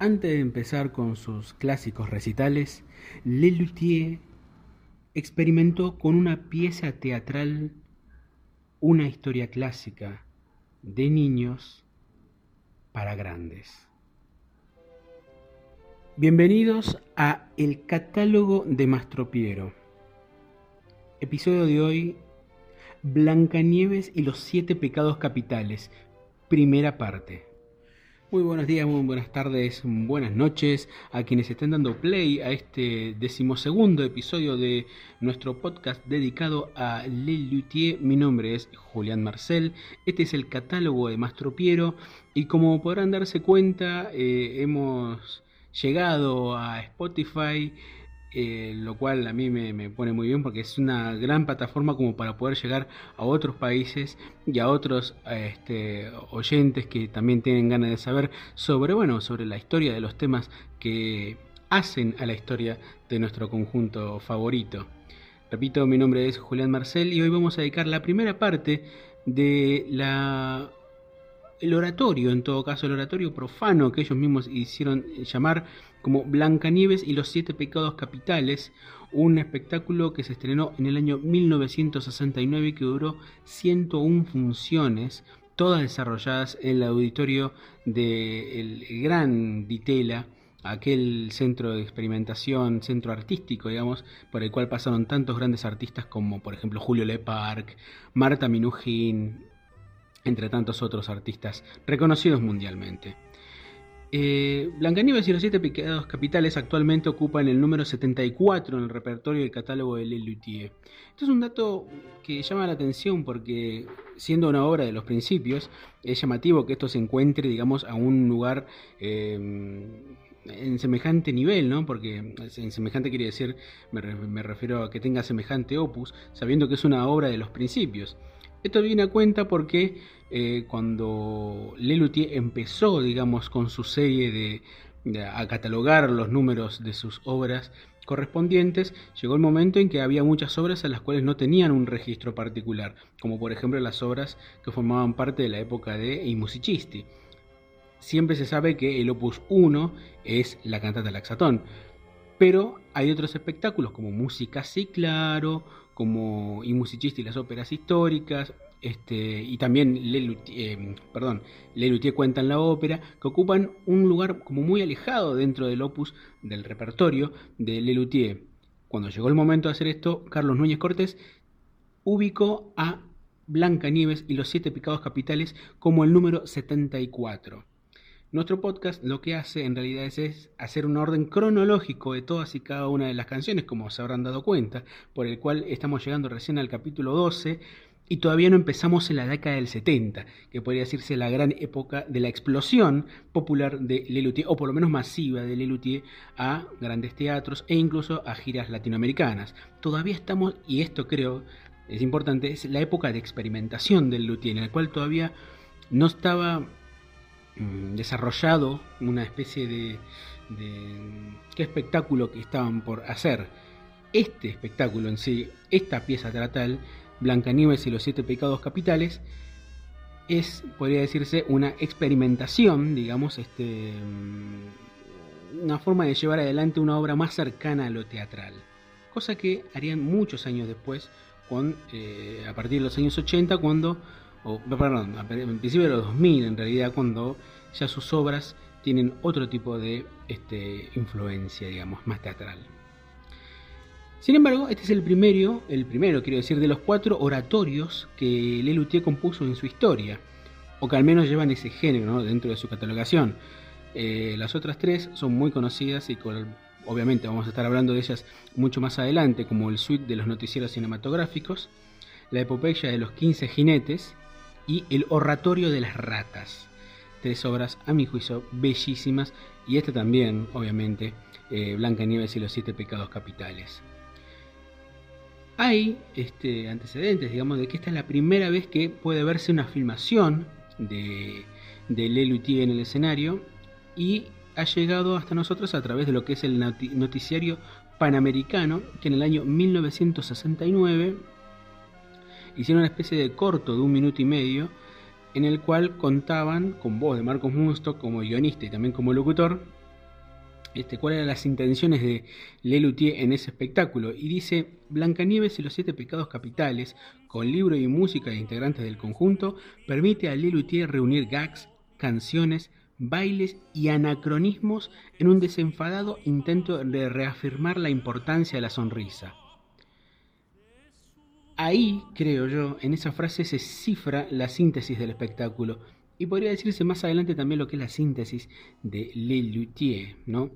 Antes de empezar con sus clásicos recitales, Lelutier experimentó con una pieza teatral una historia clásica de niños para grandes. Bienvenidos a El catálogo de Mastropiero. Episodio de hoy, Blancanieves y los siete pecados capitales, primera parte. Muy buenos días, muy buenas tardes, buenas noches a quienes estén dando play a este decimosegundo episodio de nuestro podcast dedicado a Le Luthier. Mi nombre es Julián Marcel, este es el catálogo de Mastropiero y como podrán darse cuenta eh, hemos llegado a Spotify eh, lo cual a mí me, pone muy bien porque es una gran plataforma como para poder llegar a otros países y a otros este, oyentes que también tienen ganas de saber sobre, bueno, sobre la historia de los temas que hacen a la historia de nuestro conjunto favorito. Repito, mi nombre es Julián Marcel y hoy vamos a dedicar la primera parte de la el oratorio, en todo caso, el oratorio profano que ellos mismos hicieron llamar como Blancanieves y los siete pecados capitales, un espectáculo que se estrenó en el año 1969 y que duró 101 funciones, todas desarrolladas en el auditorio del Gran Ditela, aquel centro de experimentación, centro artístico, digamos, por el cual pasaron tantos grandes artistas como, por ejemplo, Julio Leparc, Marta Minujín, entre tantos otros artistas reconocidos mundialmente. Eh, Blancanieves y los siete pecados capitales actualmente ocupan el número 74 en el repertorio del catálogo de Lelutier. Esto es un dato que llama la atención porque, siendo una obra de los principios, es llamativo que esto se encuentre, digamos, a un lugar eh, en semejante nivel, ¿no? Porque en semejante quiere decir, me refiero a que tenga semejante opus, sabiendo que es una obra de los principios. Esto viene a cuenta porque eh, cuando Lelutier empezó, digamos, con su serie de, a catalogar los números de sus obras correspondientes, llegó el momento en que había muchas obras a las cuales no tenían un registro particular, como por ejemplo las obras que formaban parte de la época de I Musicisti. Siempre se sabe que el opus 1 es la cantata Laxatón, pero hay otros espectáculos como Música Sí Claro, como I Musicisti y las óperas históricas, este, y también Lelutier, eh, perdón, cuenta en la ópera, que ocupan un lugar como muy alejado dentro del opus del repertorio de Lelutier. Cuando llegó el momento de hacer esto, Carlos Núñez Cortés ubicó a Blanca Nieves y los siete picados capitales como el número 74. Nuestro podcast lo que hace en realidad es, hacer un orden cronológico de todas y cada una de las canciones, como se habrán dado cuenta, por el cual estamos llegando recién al capítulo 12 y todavía no empezamos en la década del 70, que podría decirse la gran época de la explosión popular de Lelutier, o por lo menos masiva de Lelutier, a grandes teatros e incluso a giras latinoamericanas. Todavía estamos, y esto creo es importante, es la época de experimentación del Lelutier, en la cual todavía no estaba mm, desarrollado una especie de, de qué espectáculo que estaban por hacer. Este espectáculo en sí, esta pieza teatral, Blancanieves y los siete pecados capitales, es, podría decirse, una experimentación, digamos, este, mm, una forma de llevar adelante una obra más cercana a lo teatral. Cosa que harían muchos años después, con, eh, a partir de los años 80, cuando, perdón, en principio de los 2000 en realidad, cuando ya sus obras tienen otro tipo de este, influencia, digamos, más teatral. Sin embargo, este es el primero, el primero, quiero decir, de los cuatro oratorios que Lelutier compuso en su historia, o que al menos llevan ese género dentro de su catalogación. Eh, las otras tres son muy conocidas y obviamente vamos a estar hablando de ellas mucho más adelante, como el suite de los noticieros cinematográficos, la epopeya de los 15 jinetes y el oratorio de las ratas. Tres obras, a mi juicio, bellísimas, y este también, obviamente, eh, Blanca Nieves y los siete pecados capitales. Hay este, antecedentes, digamos, de que esta es la primera vez que puede verse una filmación de, de Lelutier en el escenario y ha llegado hasta nosotros a través de lo que es el noticiario panamericano, que en el año 1969 hicieron una especie de corto de un minuto y medio en el cual contaban con voz de Marcos Musto como guionista y también como locutor este, cuáles eran las intenciones de Lelutier en ese espectáculo. Y dice, Blancanieves y los siete pecados capitales, con libro y música de integrantes del conjunto, permite a Lelutier reunir gags, canciones, bailes y anacronismos en un desenfadado intento de reafirmar la importancia de la sonrisa. Ahí, creo yo, en esa frase se cifra la síntesis del espectáculo y podría decirse más adelante también lo que es la síntesis de Le Luthier. ¿no?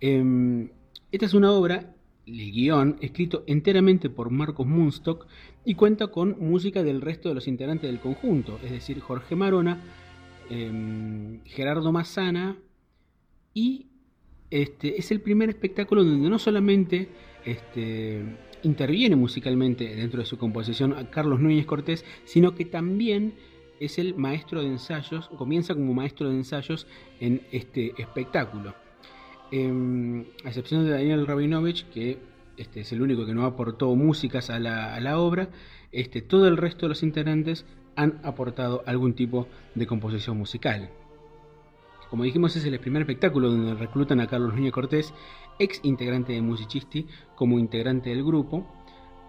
Em, esta es una obra, el guion, escrito enteramente por Marcos Munstock y cuenta con música del resto de los integrantes del conjunto, es decir, Jorge Marona, em, Gerardo Mazzana y este, es el primer espectáculo donde no solamente este, interviene musicalmente dentro de su composición a Carlos Núñez Cortés, sino que también es el maestro de ensayos, comienza como maestro de ensayos en este espectáculo. Em, a excepción de Daniel Rabinovich, que este, es el único que no aportó músicas a la, obra, este, todo el resto de los integrantes han aportado algún tipo de composición musical. Como dijimos, es el primer espectáculo donde reclutan a Carlos Núñez Cortés ex integrante de Musicisti, como integrante del grupo,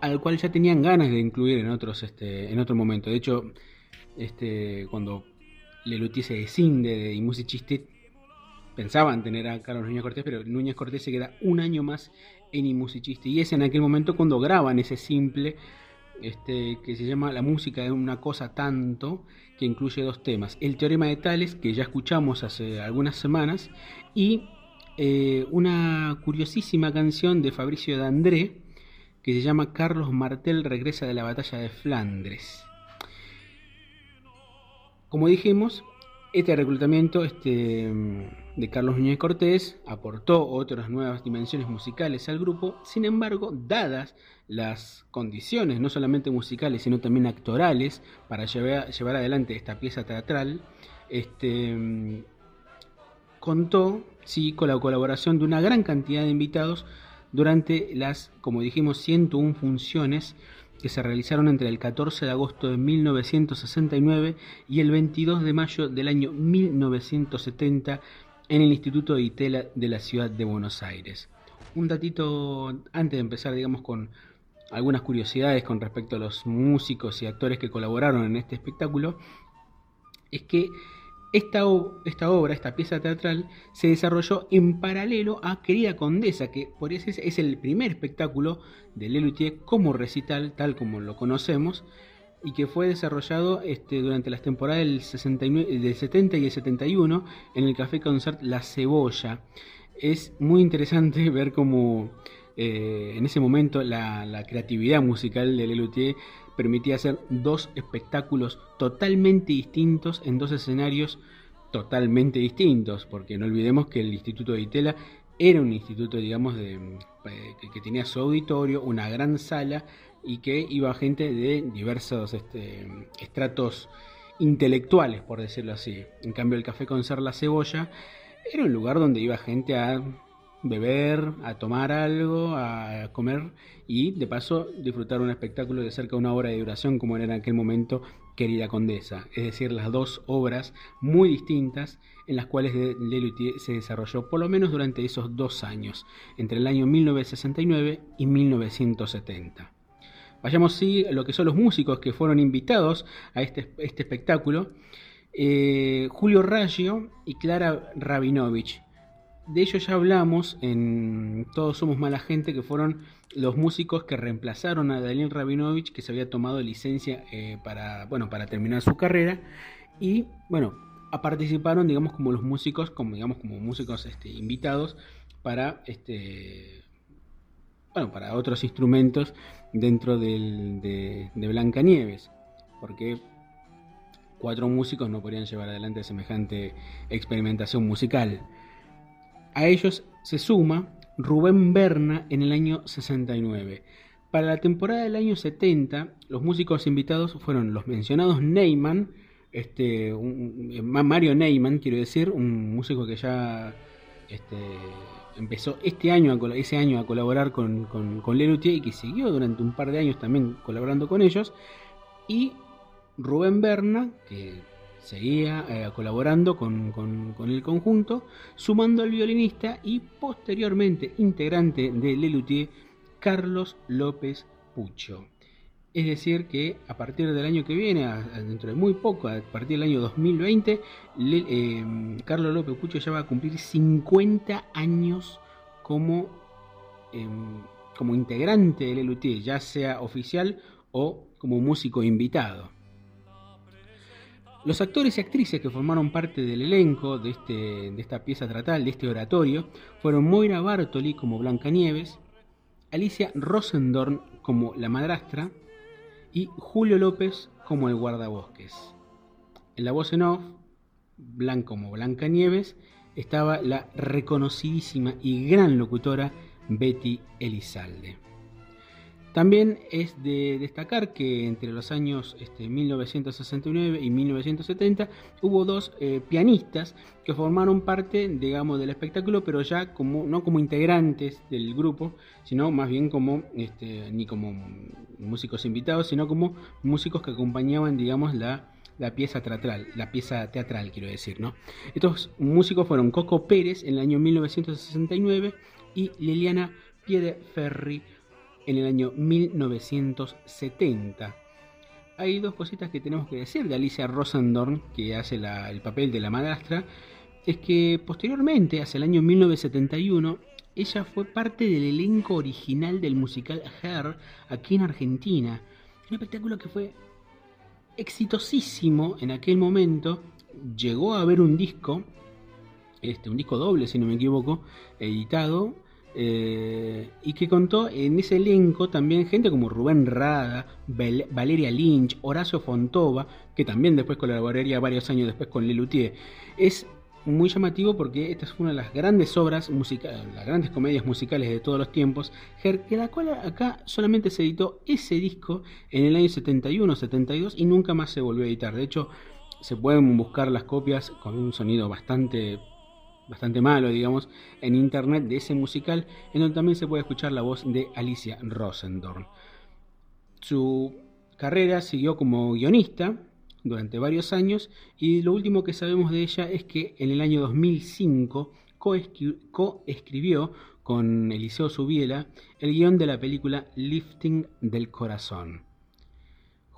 al cual ya tenían ganas de incluir en otros este, en otro momento. De hecho, este, cuando Lelutier se descinde de Musicisti, pensaban tener a Carlos Núñez Cortés, pero Núñez Cortés se queda un año más en Imusicisti. Y es en aquel momento cuando graban ese simple este, que se llama La música de una cosa tanto, que incluye dos temas. El teorema de Tales, que ya escuchamos hace algunas semanas, y eh, una curiosísima canción de Fabricio D'André que se llama Carlos Martel regresa de la batalla de Flandres. Como dijimos, este reclutamiento este, de Carlos Núñez Cortés aportó otras nuevas dimensiones musicales al grupo, sin embargo, dadas las condiciones, no solamente musicales, sino también actorales, para llevar, adelante esta pieza teatral, este, contó sí, con la colaboración de una gran cantidad de invitados durante las, como dijimos, 101 funciones que se realizaron entre el 14 de agosto de 1969 y el 22 de mayo del año 1970 en el Instituto de Itela de la ciudad de Buenos Aires. Un datito antes de empezar, digamos, con algunas curiosidades con respecto a los músicos y actores que colaboraron en este espectáculo, es que esta, obra, esta pieza teatral, se desarrolló en paralelo a Querida Condesa, que por eso es, el primer espectáculo de Lelutier como recital, tal como lo conocemos, y que fue desarrollado este, durante las temporadas del, 69, 70 y el 71 en el Café Concert La Cebolla. Es muy interesante ver cómo eh, en ese momento la, la creatividad musical de Lelutier permitía hacer dos espectáculos totalmente distintos en dos escenarios totalmente distintos, porque no olvidemos que el Instituto de Itela era un instituto, digamos, de, eh, que, tenía su auditorio, una gran sala y que iba gente de diversos este, estratos intelectuales, por decirlo así. En cambio, el Café con La Cebolla era un lugar donde iba gente a beber, a tomar algo, a comer y de paso disfrutar un espectáculo de cerca de una hora de duración como era en aquel momento Querida Condesa, es decir, las dos obras muy distintas en las cuales Lelutier se desarrolló por lo menos durante esos dos años, entre el año 1969 y 1970. Vayamos sí a lo que son los músicos que fueron invitados a este, este espectáculo. Eh, Julio Raggio y Clara Rabinovich, de ellos ya hablamos en Todos Somos Mala Gente, que fueron los músicos que reemplazaron a Daniel Rabinovich, que se había tomado licencia eh, para, bueno, para terminar su carrera. Y bueno, participaron, digamos, como los músicos, como digamos, como músicos este, invitados para este bueno, para otros instrumentos dentro del, de, de Blancanieves. Porque cuatro músicos no podrían llevar adelante semejante experimentación musical. A ellos se suma Rubén Berna en el año 69. Para la temporada del año 70, los músicos invitados fueron los mencionados Neyman, este, Mario Neyman, quiero decir, un músico que ya este, empezó este año a, ese año a colaborar con, con, y que siguió durante un par de años también colaborando con ellos, y Rubén Berna, que seguía eh, colaborando con, el conjunto, sumando al violinista y posteriormente integrante de Lelutier, Carlos López Pucho. Es decir, que a partir del año que viene, dentro de muy poco, a partir del año 2020, eh, Carlos López Pucho ya va a cumplir 50 años como, em, como integrante de Lelutier, ya sea oficial o como músico invitado. Los actores y actrices que formaron parte del elenco de, este, de esta pieza teatral, de este oratorio, fueron Moira Bartoli como Blancanieves, Alicia Rosendorn como la madrastra y Julio López como el guardabosques. En la voz en off, Blanca como Blancanieves, estaba la reconocidísima y gran locutora Betty Elizalde. También es de destacar que entre los años 1969 este, y 1970 hubo dos eh, pianistas que formaron parte, digamos, del espectáculo, pero ya como no como integrantes del grupo, sino más bien como este, ni como músicos invitados, sino como músicos que acompañaban, digamos, la, la pieza teatral, la pieza teatral, quiero decir, ¿no? Estos músicos fueron Coco Pérez en el año 1969 y Liliana Piedeferri en el año 1970. Hay dos cositas que tenemos que decir de Alicia Rosendorn, que hace el papel de la madrastra, es que posteriormente, hacia el año 1971, ella fue parte del elenco original del musical Her aquí en Argentina. Un espectáculo que fue exitosísimo en aquel momento. Llegó a haber un disco, este, un disco doble si no me equivoco, editado eh, y que contó en ese elenco también gente como Rubén Rada, Valeria Lynch, Horacio Fontova, que también después colaboraría varios años después con Lelutier. Es muy llamativo porque esta es una de las grandes obras musicales, las grandes comedias musicales de todos los tiempos, que la cual acá solamente se editó ese disco en el año 71, 72 y nunca más se volvió a editar. De hecho, se pueden buscar las copias con un sonido bastante bastante malo, digamos, en internet de ese musical, en donde también se puede escuchar la voz de Alicia Rosendorn. Su carrera siguió como guionista durante varios años y lo último que sabemos de ella es que en el año 2005 coescribió con Eliseo Subiela el guion de la película Lifting del Corazón.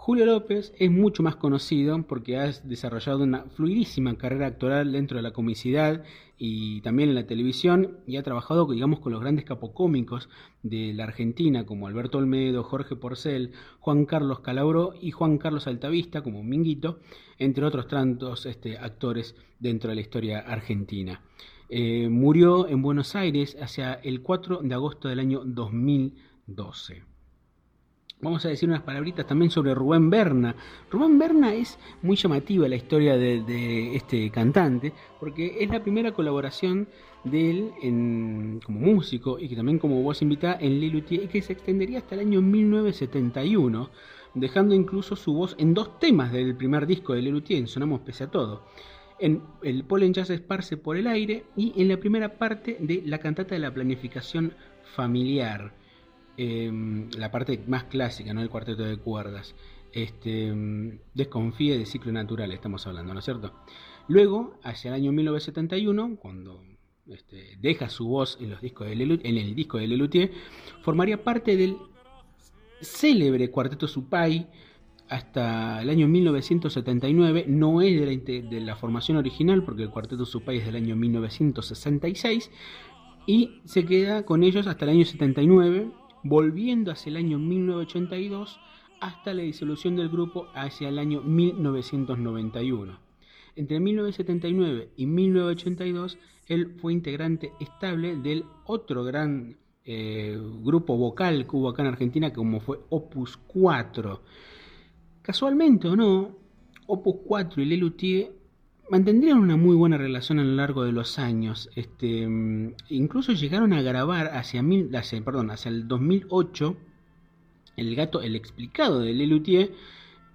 Julio López es mucho más conocido porque ha desarrollado una fluidísima carrera actoral dentro de la comicidad y también en la televisión y ha trabajado digamos con los grandes capocómicos de la Argentina como Alberto Olmedo, Jorge Porcel, Juan Carlos Calabro y Juan Carlos Altavista como Minguito, entre otros tantos este, actores dentro de la historia argentina. Eh, murió en Buenos Aires hacia el 4 de agosto del año 2012 vamos a decir unas palabritas también sobre Rubén Berna. Rubén Berna es muy llamativa la historia de, este cantante, porque es la primera colaboración de él como músico y que también como voz invitada en Lelutier y que se extendería hasta el año 1971, dejando incluso su voz en dos temas del primer disco de Lelutier, en Sonamos Pese a Todo. En el Polen Jazz esparce por el aire y en la primera parte de la cantata de la planificación familiar Em, la parte más clásica, ¿no? El cuarteto de cuerdas. Este, em, desconfíe de ciclo natural, estamos hablando, ¿no es cierto? Luego, hacia el año 1971, cuando este, deja su voz en, los discos de en el disco de Lelutier, formaría parte del célebre cuarteto Supay hasta el año 1979. No es de la, de la formación original, porque el cuarteto Supay es del año 1966. Y se queda con ellos hasta el año 79 volviendo hacia el año 1982 hasta la disolución del grupo hacia el año 1991. Entre 1979 y 1982 él fue integrante estable del otro gran eh, grupo vocal que hubo acá en Argentina como fue Opus 4. Casualmente o no, Opus 4 y Lelutier mantendrían una muy buena relación a lo largo de los años. Este, incluso llegaron a grabar hacia, mil, perdón, hacia el 2008 el gato, el explicado de Lelutier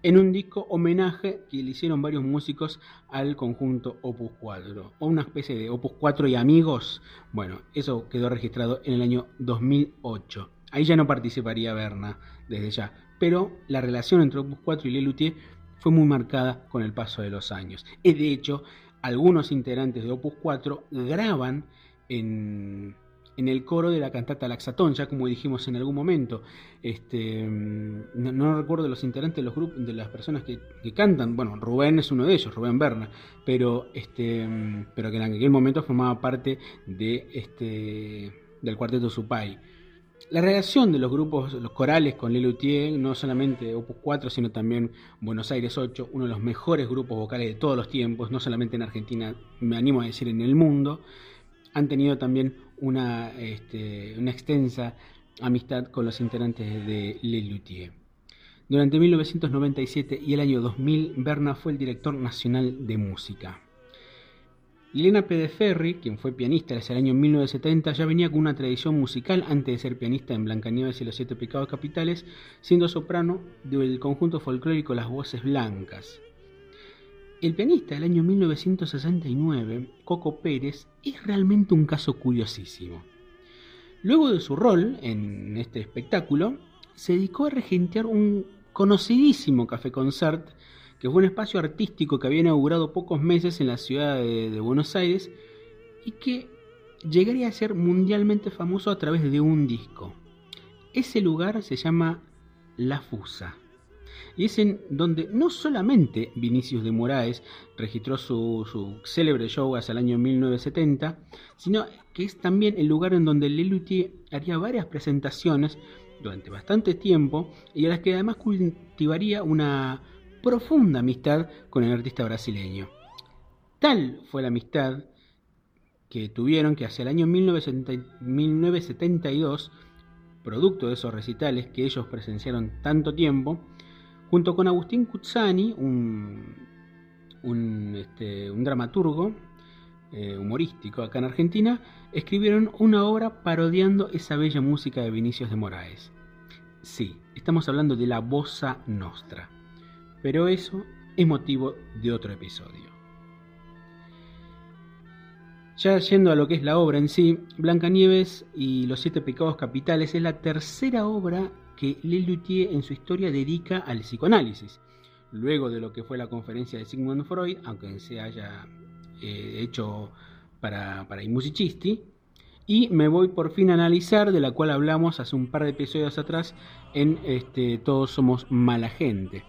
en un disco homenaje que le hicieron varios músicos al conjunto Opus 4, o una especie de Opus 4 y amigos. Bueno, eso quedó registrado en el año 2008. Ahí ya no participaría Berna desde ya, pero la relación entre Opus 4 y Lelutier fue muy marcada con el paso de los años. Y de hecho, algunos integrantes de Opus 4 graban en, en el coro de la cantata Laxatón, ya como dijimos en algún momento. Este, no, recuerdo los integrantes de los grupos, de las personas que, cantan. Bueno, Rubén es uno de ellos, Rubén Berna, pero, este, pero que en aquel momento formaba parte este, del cuarteto Supay. La relación de los grupos, los corales con Lelutier, no solamente Opus 4, sino también Buenos Aires 8, uno de los mejores grupos vocales de todos los tiempos, no solamente en Argentina, me animo a decir en el mundo, han tenido también una, este, extensa amistad con los integrantes de Lelutier. Durante 1997 y el año 2000, Berna fue el director nacional de música. Elena Pedeferri, quien fue pianista desde el año 1970, ya venía con una tradición musical antes de ser pianista en Blancanieves y los Siete Pecados Capitales, siendo soprano del conjunto folclórico Las Voces Blancas. El pianista del año 1969, Coco Pérez, es realmente un caso curiosísimo. Luego de su rol en este espectáculo, se dedicó a regentear un conocidísimo café concert que fue un espacio artístico que había inaugurado pocos meses en la ciudad de, Buenos Aires y que llegaría a ser mundialmente famoso a través de un disco. Ese lugar se llama La Fusa. Y es en donde no solamente Vinicius de Moraes registró su, célebre show hacia el año 1970, sino que es también el lugar en donde Lelutier haría varias presentaciones durante bastante tiempo y a las que además cultivaría una profunda amistad con el artista brasileño. Tal fue la amistad que tuvieron que hacia el año 1972, producto de esos recitales que ellos presenciaron tanto tiempo, junto con Agustín Cuzzani, un, este, dramaturgo eh, humorístico acá en Argentina, escribieron una obra parodiando esa bella música de Vinicius de Moraes. Sí, estamos hablando de la Bossa Nostra pero eso es motivo de otro episodio. Ya yendo a lo que es la obra en sí, Blancanieves y los siete pecados capitales es la tercera obra que Lelutier en su historia dedica al psicoanálisis. Luego de lo que fue la conferencia de Sigmund Freud, aunque se haya eh, hecho para, para I Musicisti, y me voy por fin a analizar, de la cual hablamos hace un par de episodios atrás en este, Todos somos mala gente.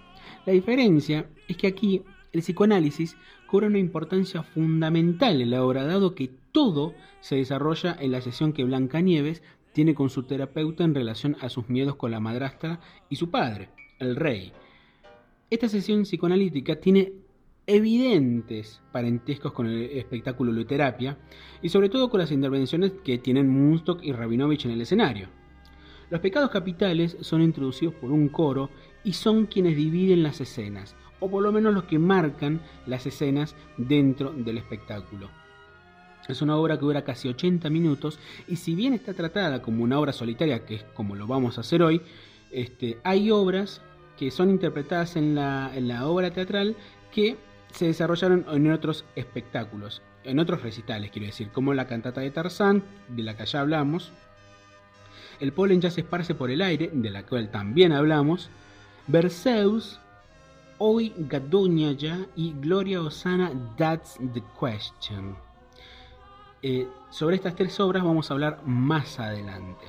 La diferencia es que aquí el psicoanálisis cobra una importancia fundamental en la obra, dado que todo se desarrolla en la sesión que Blancanieves tiene con su terapeuta en relación a sus miedos con la madrastra y su padre, el rey. Esta sesión psicoanalítica tiene evidentes parentescos con el espectáculo Luterapia y sobre todo con las intervenciones que tienen Munstock y Rabinovich en el escenario. Los pecados capitales son introducidos por un coro y son quienes dividen las escenas, o por lo menos los que marcan las escenas dentro del espectáculo. Es una obra que dura casi 80 minutos y si bien está tratada como una obra solitaria, que es como lo vamos a hacer hoy, este, hay obras que son interpretadas en la, en la obra teatral que se desarrollaron en otros espectáculos, en otros recitales, quiero decir, como la cantata de Tarzán, de la que ya hablamos, el polen ya se esparce por el aire, de la cual también hablamos, Berceus, Hoy Gadoña ya y Gloria Osana, That's the Question. Eh, sobre estas tres obras vamos a hablar más adelante.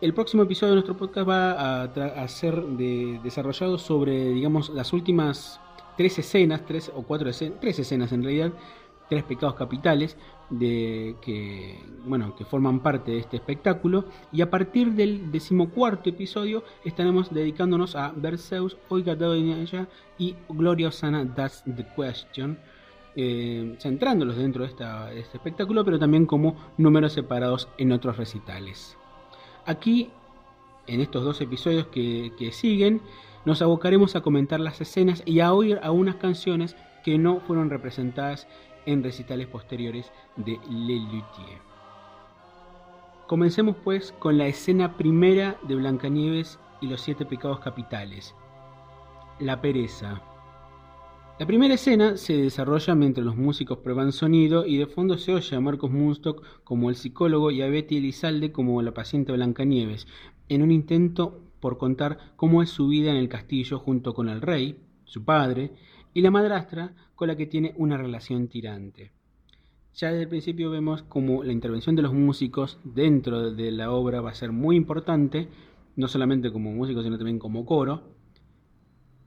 El próximo episodio de nuestro podcast va a, ser desarrollado sobre, digamos, las últimas tres escenas, tres o cuatro escenas, tres escenas en realidad, tres pecados capitales de que bueno que forman parte de este espectáculo. Y a partir del decimocuarto episodio estaremos dedicándonos a Berceus, Oiga ella y Gloria Osana That's the Question eh, centrándolos dentro de, este espectáculo pero también como números separados en otros recitales. Aquí en estos dos episodios que, que siguen nos abocaremos a comentar las escenas y a oír a unas canciones que no fueron representadas en recitales posteriores de Le Luthier. Comencemos pues con la escena primera de Blancanieves y los siete pecados capitales. La pereza. La primera escena se desarrolla mientras los músicos prueban sonido y de fondo se oye a Marcos Munstock como el psicólogo y a Betty Elizalde como la paciente Blancanieves, en un intento por contar cómo es su vida en el castillo junto con el rey, su padre, y la madrastra con la que tiene una relación tirante. Ya desde el principio vemos como la intervención de los músicos dentro de la obra va a ser muy importante, no solamente como músicos, sino también como coro,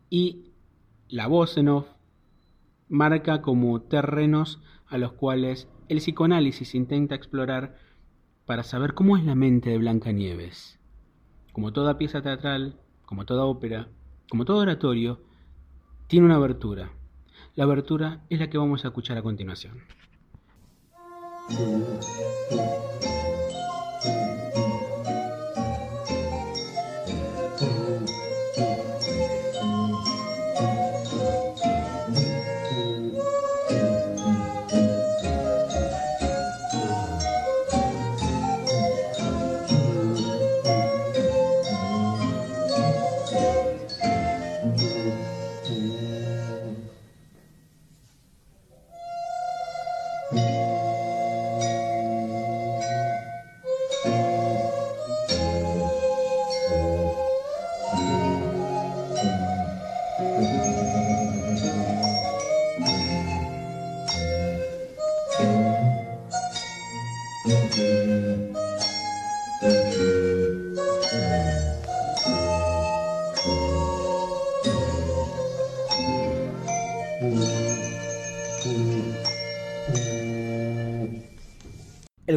y la voz en off marca como terrenos a los cuales el psicoanálisis intenta explorar para saber cómo es la mente de Blancanieves. Como toda pieza teatral, como toda ópera, como todo oratorio, tiene una abertura. La abertura es la que vamos a escuchar a continuación.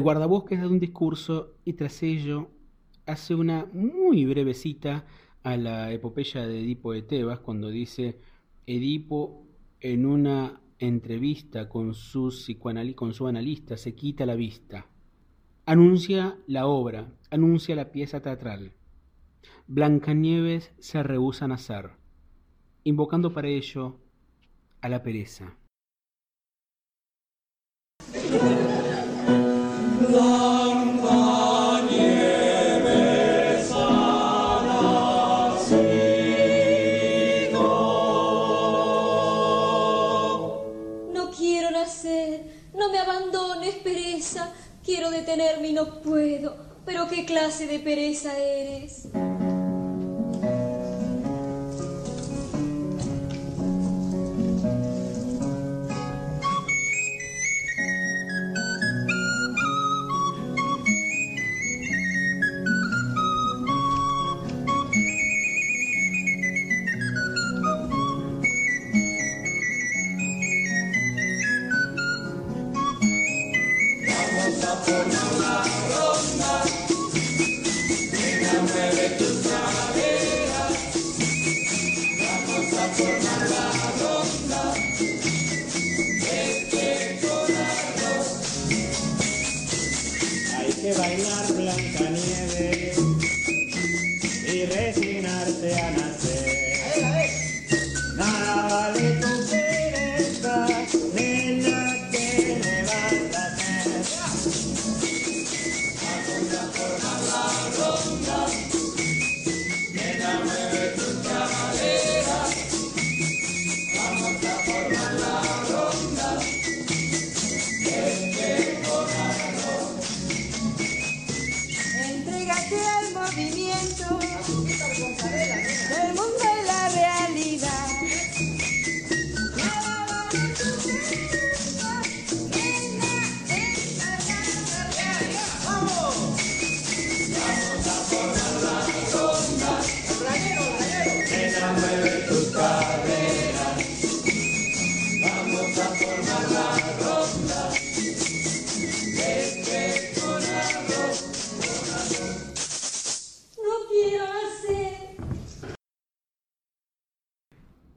El guardabosques da un discurso y tras ello hace una muy breve cita a la epopeya de Edipo de Tebas cuando dice Edipo en una entrevista con su, con su analista se quita la vista. Anuncia la obra, anuncia la pieza teatral. Blancanieves se rehúsa a nacer, invocando para ello a la pereza. Detenerme y no puedo. Pero qué clase de pereza eres. Hey.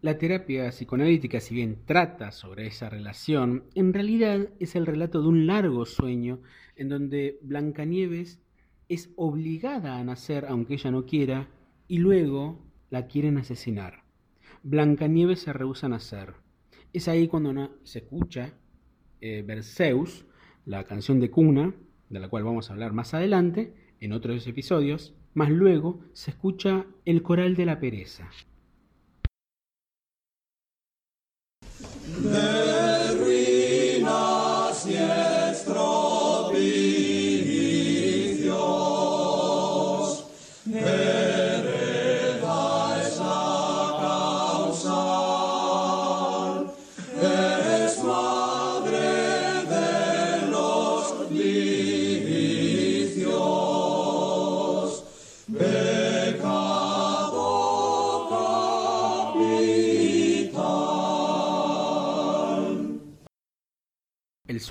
La terapia psicoanalítica, si bien trata sobre esa relación, en realidad es el relato de un largo sueño en donde Blancanieves es obligada a nacer aunque ella no quiera y luego la quieren asesinar. Blancanieves se rehúsa a nacer. Es ahí cuando se escucha eh, la canción de cuna, de la cual vamos a hablar más adelante en otros episodios, más luego se escucha el coral de la pereza.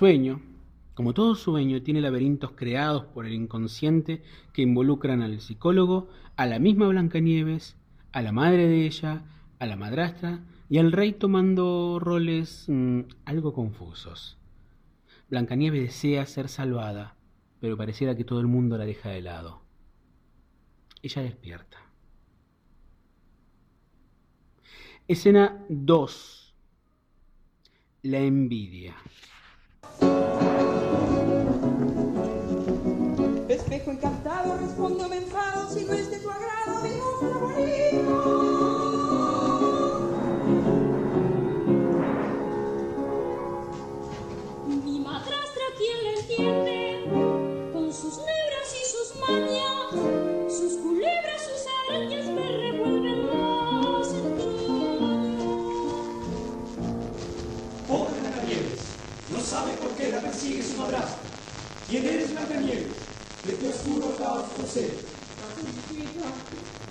Sueño, como todo sueño, tiene laberintos creados por el inconsciente que involucran al psicólogo, a la misma Blancanieves, a la madre de ella, a la madrastra y al rey tomando roles mm, algo confusos. Blancanieves desea ser salvada, pero pareciera que todo el mundo la deja de lado. Ella despierta. Escena 2. La envidia. Espejo encantado, respondo enfado, si no es de tu agrado, ¿Quién eres Blancanieves? ¿De qué oscuro caos procedes?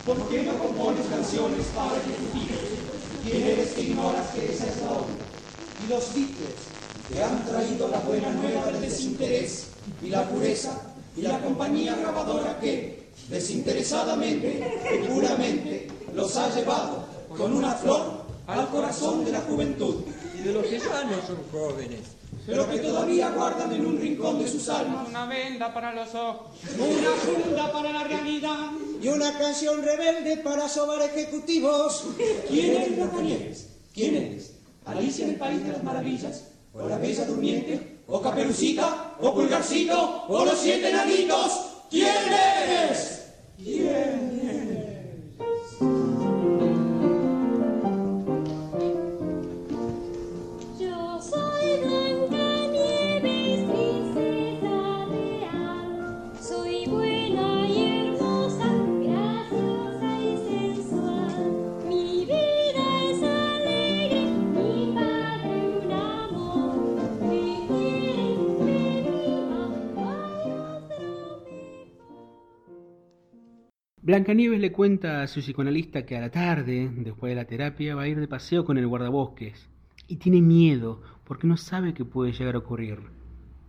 ¿Por qué no compones canciones para digas? ¿Quién eres que ignoras que esa es la obra? Y los Beatles te han traído la buena nueva del desinterés y la pureza y la compañía grabadora que, desinteresadamente y puramente, los ha llevado con una flor al corazón de la juventud. y de los que ya no son jóvenes. pero que todavía guardan en un rincón de sus almas Una venda para los ojos. una funda para la realidad. Y una canción rebelde para sobar ejecutivos. ¿Quién eres Blancanieves? ¿Quién eres? ¿Alicia en el País de las Maravillas? ¿O la Bella Durmiente? ¿O Caperucita? ¿O Pulgarcito? ¿O los Siete Enanitos? ¿Quién eres? ¿Quién Blancanieves le cuenta a su psicoanalista que a la tarde, después de la terapia, va a ir de paseo con el guardabosques. Y tiene miedo porque no sabe qué puede llegar a ocurrir.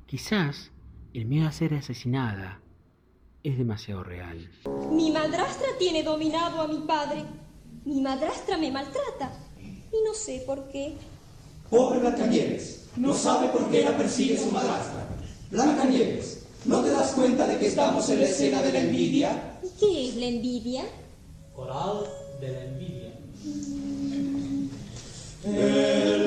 Quizás el miedo a ser asesinada es demasiado real. Mi madrastra tiene dominado a mi padre. Mi madrastra me maltrata. Y no sé por qué. Pobre Blancanieves, no sabe por qué la persigue su madrastra. Blancanieves, ¿no te das cuenta de que estamos en la escena de la envidia? ¿Y qué es la envidia? Coral de la envidia. El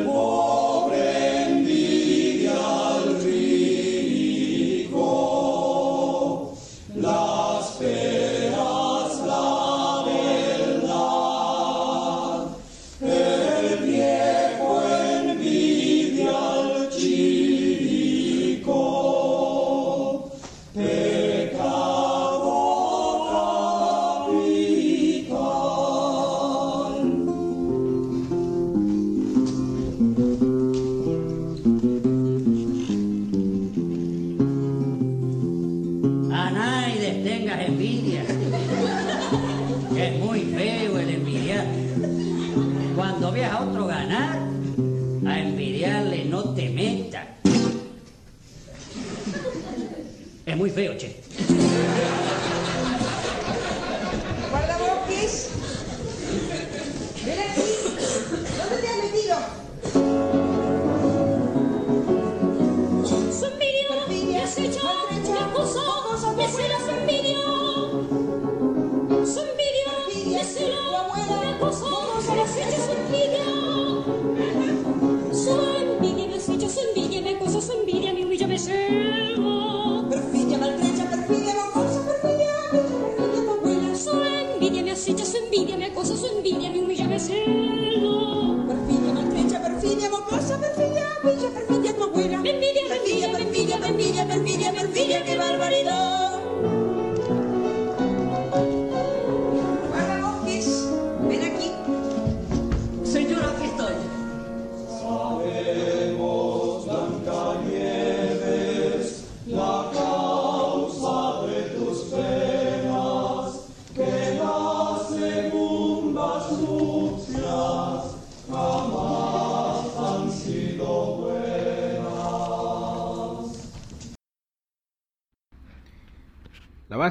de 80.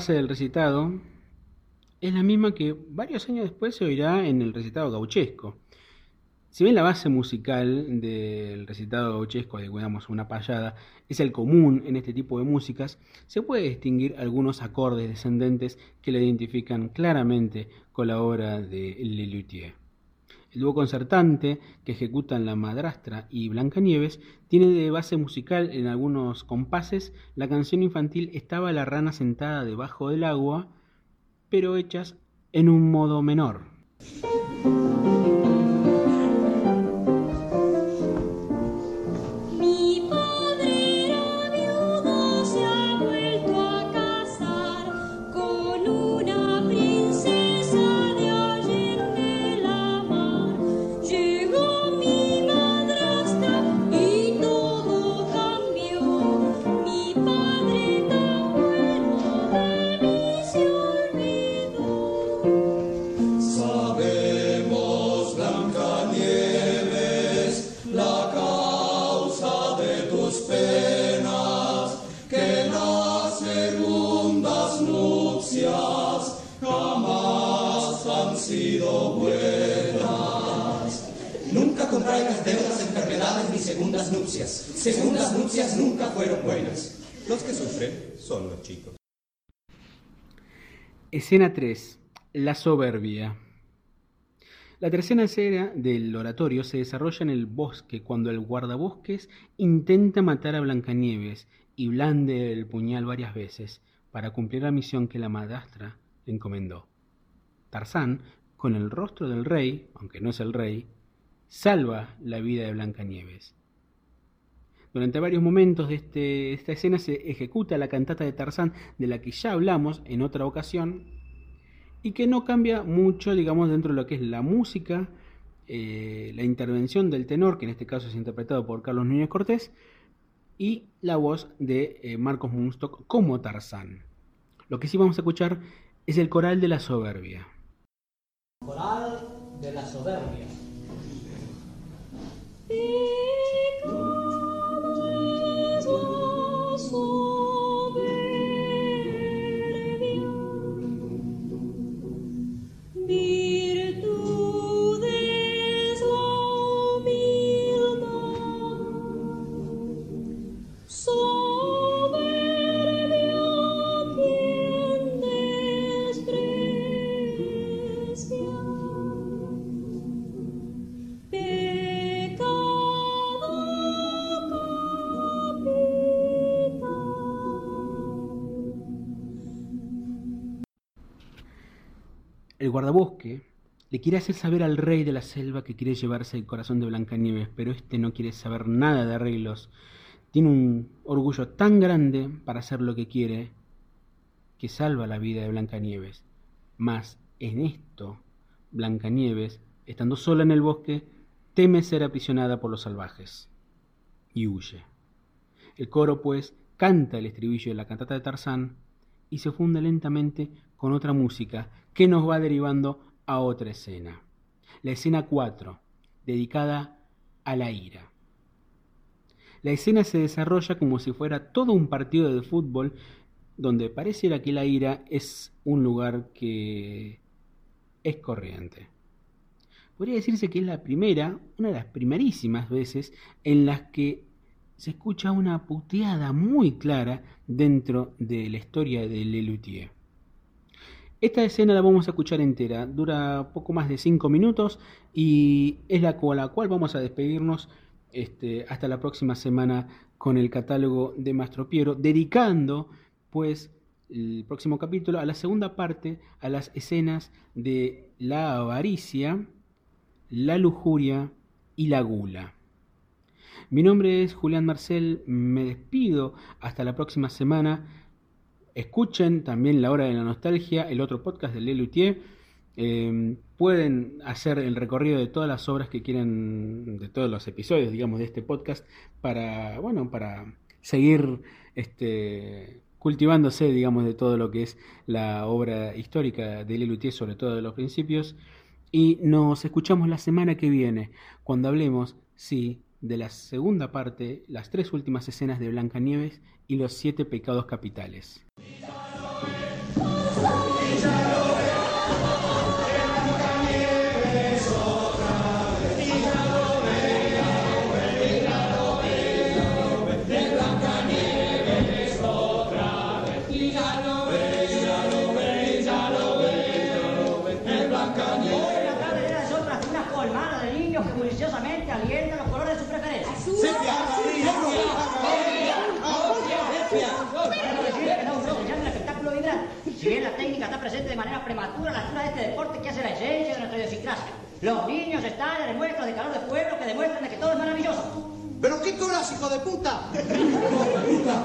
La base del recitado es la misma que varios años después se oirá en el recitado gauchesco. Si bien la base musical del recitado gauchesco, digamos una payada, es el común en este tipo de músicas, se puede distinguir algunos acordes descendentes que la identifican claramente con la obra de Lelutier. El dúo concertante que ejecutan La Madrastra y Blancanieves tiene de base musical en algunos compases la canción infantil Estaba la rana sentada debajo del agua, pero hechas en un modo menor. Nupcias. Segundas nupcias nunca fueron buenas. Los que sufren son los chicos. Escena 3. La soberbia. La tercera escena del oratorio se desarrolla en el bosque cuando el guardabosques intenta matar a Blancanieves y blande el puñal varias veces para cumplir la misión que la madrastra le encomendó. Tarzán, con el rostro del rey, aunque no es el rey, salva la vida de Blancanieves. Durante varios momentos de, este- de esta escena se ejecuta la cantata de Tarzán de la que ya hablamos en otra ocasión y que no cambia mucho, digamos, dentro de lo que es la música, eh, la intervención del tenor, que en este caso es interpretado por Carlos Núñez Cortés, y la voz de eh, Marcos Munstock como Tarzán. Lo que sí vamos a escuchar es el coral de la soberbia. Coral de la soberbia. Guardabosque le quiere hacer saber al rey de la selva que quiere llevarse el corazón de Blancanieves, pero este no quiere saber nada de arreglos. Tiene un orgullo tan grande para hacer lo que quiere que salva la vida de Blancanieves. Mas en esto, Blancanieves, estando sola en el bosque, teme ser aprisionada por los salvajes y huye. El coro, pues, canta el estribillo de la cantata de Tarzán y se funde lentamente con otra música que nos va derivando a otra escena. La escena 4, dedicada a la ira. La escena se desarrolla como si fuera todo un partido de fútbol donde pareciera que la ira es un lugar que es corriente. Podría decirse que es la primera, una de las primerísimas veces en las que se escucha una puteada muy clara dentro de la historia de Lelutier. Esta escena la vamos a escuchar entera, dura poco más de 5 minutos y es la con la cual vamos a despedirnos este, hasta la próxima semana con el catálogo de Mastro Piero, dedicando pues el próximo capítulo a la segunda parte, a las escenas de la avaricia, la lujuria y la gula. Mi nombre es Julián Marcel, me despido hasta la próxima semana. Escuchen también La Hora de la Nostalgia, el otro podcast de Lelutier. Eh, pueden hacer el recorrido de todas las obras que quieran, de todos los episodios, digamos, de este podcast, para, bueno, para seguir este, cultivándose, digamos, de todo lo que es la obra histórica de Lelutier, sobre todo de los principios. Y nos escuchamos la semana que viene, cuando hablemos, sí, de la segunda parte, las tres últimas escenas de Blancanieves y los siete pecados capitales. oficiosamente alienta los colores de su preferencia. ¡Azul! ¡Sepia! ¡Sepia! ¡Sepia! ¡Sepia! que no es. Si bien la técnica está presente de manera prematura a la altura de este deporte que hace la esencia de nuestra idiosincrasia. Los niños están en muestras de calor de pueblo que demuestran de que todo es maravilloso. ¡Pero qué corásico de puta! ¡Hijo de puta!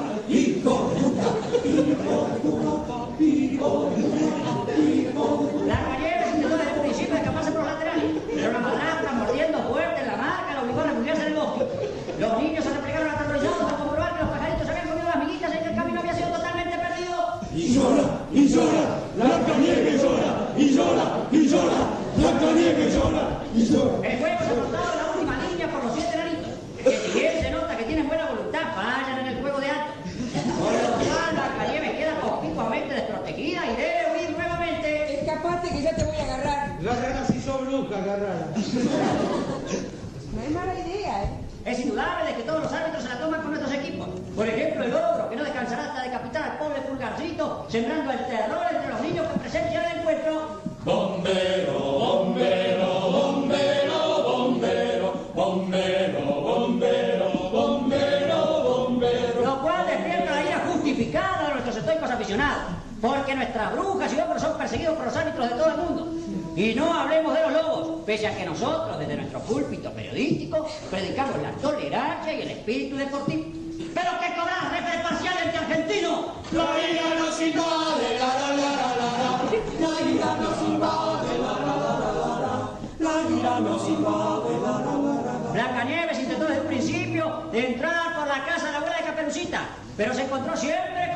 Porque nuestras brujas y ogros son perseguidos por los árbitros de todo el mundo. Y no hablemos de los lobos, pese a que nosotros, desde nuestro púlpito periodístico, predicamos la tolerancia y el espíritu deportivo. Pero que cobrar referee parcial entre argentinos. La ira nos invade, la la la la la la. La ira nos invade, la la la la la la. La ira nos invade, la la la la. Blancanieves intentó desde un principio de entrar por la casa de la abuela de Caperucita, pero se encontró siempre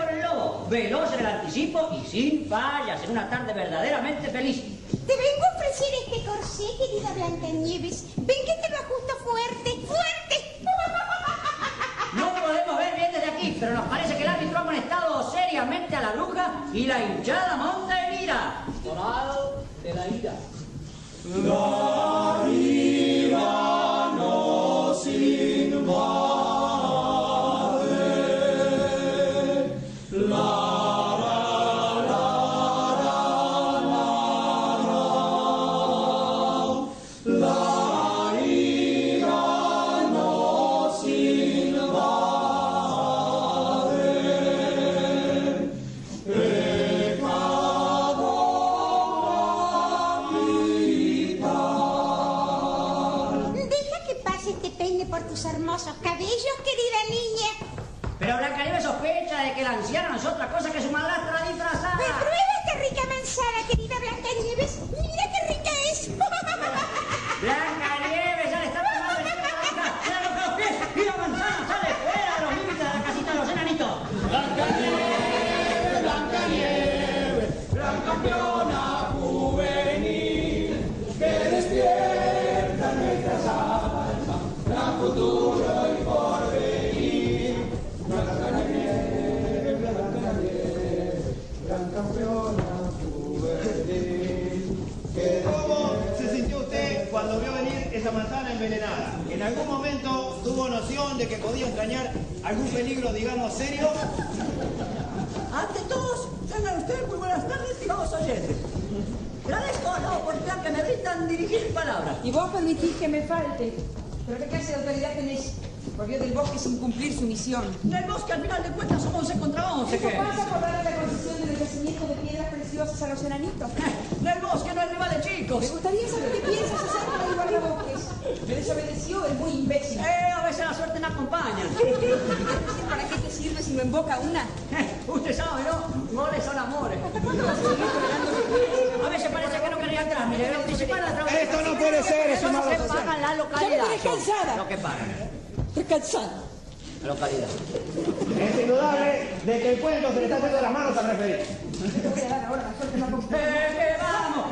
veloz en el anticipo y sin fallas, en una tarde verdaderamente feliz. Te vengo a ofrecer este corsé, querida Blancanieves. Ven que te lo ajusto fuerte, fuerte. No podemos ver bien desde aquí, pero nos parece que el árbitro ha amonestado seriamente a la bruja y la hinchada monta en ira. Coral de la ira. La ira la oportunidad que me brindan dirigir mi palabra. Y vos permitís que me falte. ¿Pero qué clase de autoridad tenés? Volvió del bosque sin cumplir su misión. En el bosque, al final de cuentas, son 11 contra 11. ¿Eso ¿qué? pasa por darle la concesión de los yacimientos de piedras preciosas a los enanitos? En el bosque no hay rivales Me chicos. gustaría saber qué piensas acerca del guardabosques. Me desobedeció, es muy imbécil. Eh, a veces la suerte me acompaña. ¿Para qué te sirve si no invoca una? Usted sabe, ¿no? Goles son amores. ¿Cuándo vas a seguir A veces parece que no quería entrar. Mire, veo principal a través Esto no puede ser, Eso no se paga en la localidad. cansada. Lo que pagan. Estoy cansada. La localidad. Es indudable de que el cuento se le está haciendo las manos al referir. Te voy a dar ahora la suerte me acompaña. Eh, que vamos,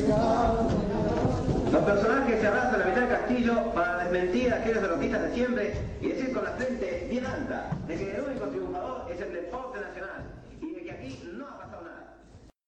Los personajes se arrastran a la mitad del castillo para desmentir a aquellos derrotistas de siempre y decir con la frente bien alta de que el único triunfador es el deporte nacional